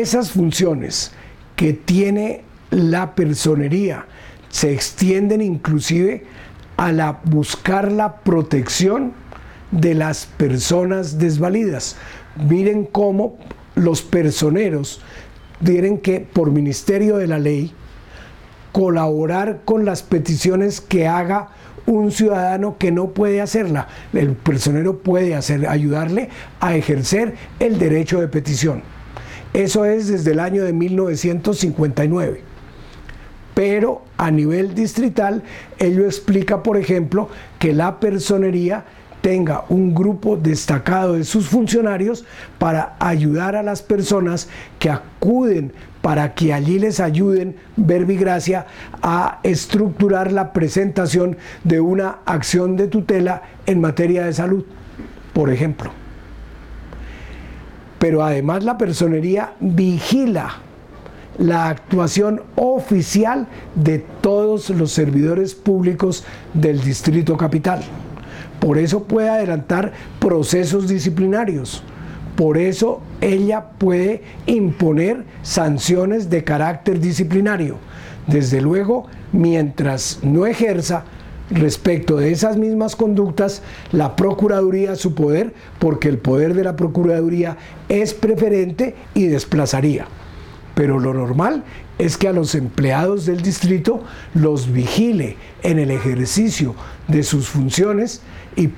esas funciones que tiene la personería se extienden inclusive a la, buscar la protección de las personas desvalidas. Miren cómo los personeros tienen que, por ministerio de la ley, colaborar con las peticiones que haga un ciudadano que no puede hacerla. El personero puede hacer, ayudarle a ejercer el derecho de petición. Eso es desde el año de 1959. Pero a nivel distrital, ello explica, por ejemplo, que la personería tenga un grupo destacado de sus funcionarios para ayudar a las personas que acuden para que allí les ayuden Verbigracia a estructurar la presentación de una acción de tutela en materia de salud, por ejemplo. Pero además la personería vigila la actuación oficial de todos los servidores públicos del Distrito Capital. Por eso puede adelantar procesos disciplinarios. Por eso ella puede imponer sanciones de carácter disciplinario. Desde luego, mientras no ejerza respecto de esas mismas conductas la Procuraduría su poder, porque el poder de la Procuraduría es preferente y desplazaría. Pero lo normal es que a los empleados del distrito los vigile en el ejercicio de sus funciones y,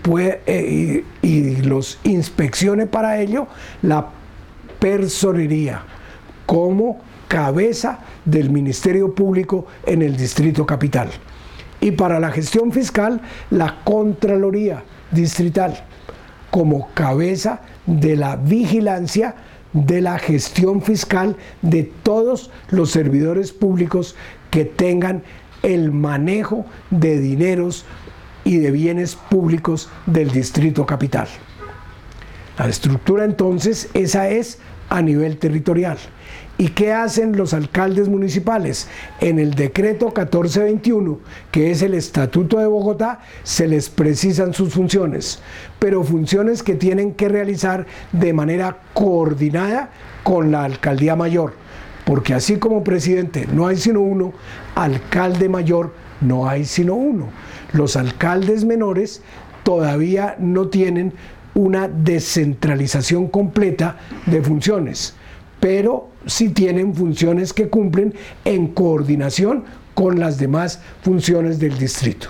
eh, y, los inspeccione para ello la personería como cabeza del Ministerio Público en el Distrito Capital. Y para la gestión fiscal, la Contraloría Distrital como cabeza de la vigilancia de la gestión fiscal de todos los servidores públicos que tengan el manejo de dineros y de bienes públicos del distrito capital. La estructura entonces, esa es a nivel territorial. ¿Y qué hacen los alcaldes municipales? En el decreto 1421, que es el Estatuto de Bogotá, se les precisan sus funciones, pero funciones que tienen que realizar de manera coordinada con la alcaldía mayor, porque así como presidente no hay sino uno, alcalde mayor no hay sino uno. Los alcaldes menores todavía no tienen una descentralización completa de funciones pero sí tienen funciones que cumplen en coordinación con las demás funciones del distrito.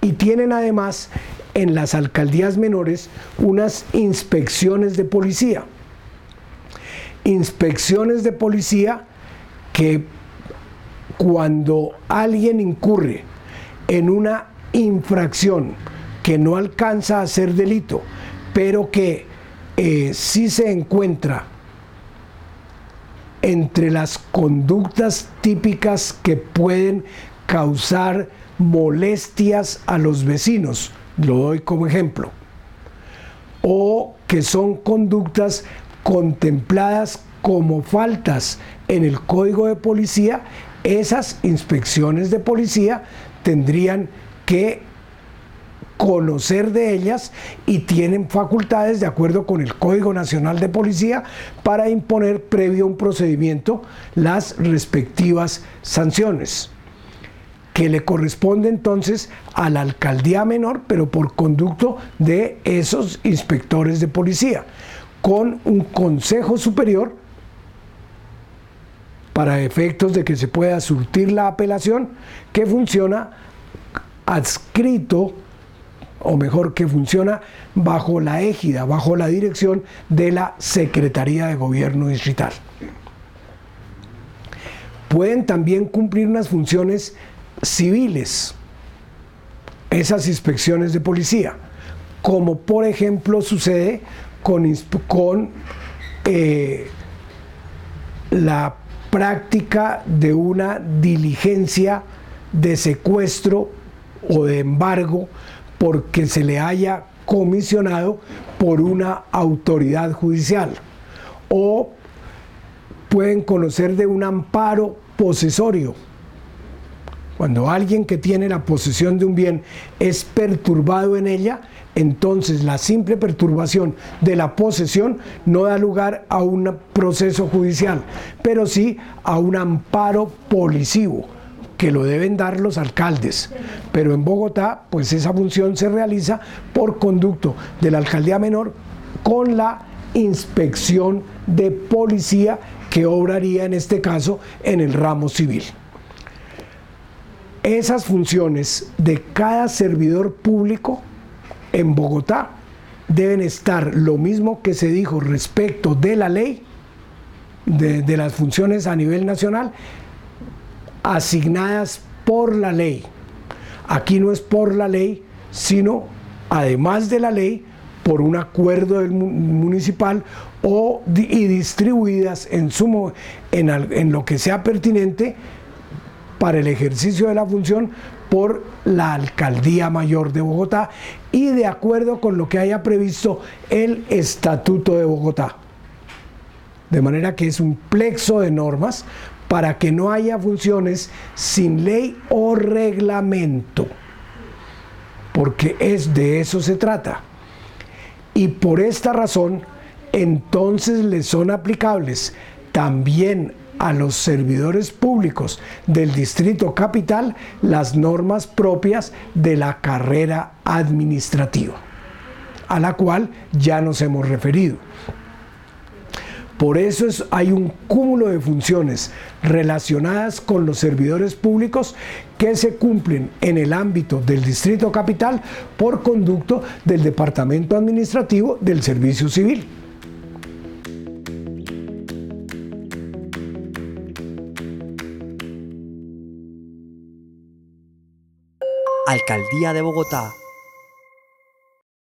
Y tienen además en las alcaldías menores unas inspecciones de policía. Inspecciones de policía que cuando alguien incurre en una infracción que no alcanza a ser delito, pero que eh, sí se encuentra entre las conductas típicas que pueden causar molestias a los vecinos, lo doy como ejemplo, o que son conductas contempladas como faltas en el código de policía, esas inspecciones de policía tendrían que conocer de ellas y tienen facultades de acuerdo con el Código Nacional de Policía para imponer previo a un procedimiento las respectivas sanciones que le corresponde entonces a la alcaldía menor, pero por conducto de esos inspectores de policía, con un consejo superior para efectos de que se pueda surtir la apelación, que funciona adscrito o mejor que funciona bajo la égida, bajo la dirección de la Secretaría de Gobierno Distrital. Pueden también cumplir unas funciones civiles, esas inspecciones de policía, como por ejemplo sucede con, con eh, la práctica de una diligencia de secuestro o de embargo porque se le haya comisionado por una autoridad judicial. O pueden conocer de un amparo posesorio. Cuando alguien que tiene la posesión de un bien es perturbado en ella, entonces la simple perturbación de la posesión no da lugar a un proceso judicial, pero sí a un amparo policivo que lo deben dar los alcaldes. Pero en Bogotá, pues esa función se realiza por conducto de la alcaldía menor con la inspección de policía que obraría en este caso en el ramo civil. Esas funciones de cada servidor público en Bogotá deben estar lo mismo que se dijo respecto de la ley, de, las funciones a nivel nacional, asignadas por la ley. Aquí no es por la ley, sino además de la ley, por un acuerdo municipal o, y distribuidas en, sumo, en lo que sea pertinente para el ejercicio de la función por la Alcaldía Mayor de Bogotá y de acuerdo con lo que haya previsto el Estatuto de Bogotá. De manera que es un plexo de normas para que no haya funciones sin ley o reglamento, porque es de eso se trata. Y por esta razón, entonces le son aplicables también a los servidores públicos del Distrito Capital las normas propias de la carrera administrativa, a la cual ya nos hemos referido. Por eso hay un cúmulo de funciones relacionadas con los servidores públicos que se cumplen en el ámbito del Distrito Capital por conducto del Departamento Administrativo del Servicio Civil. Alcaldía de Bogotá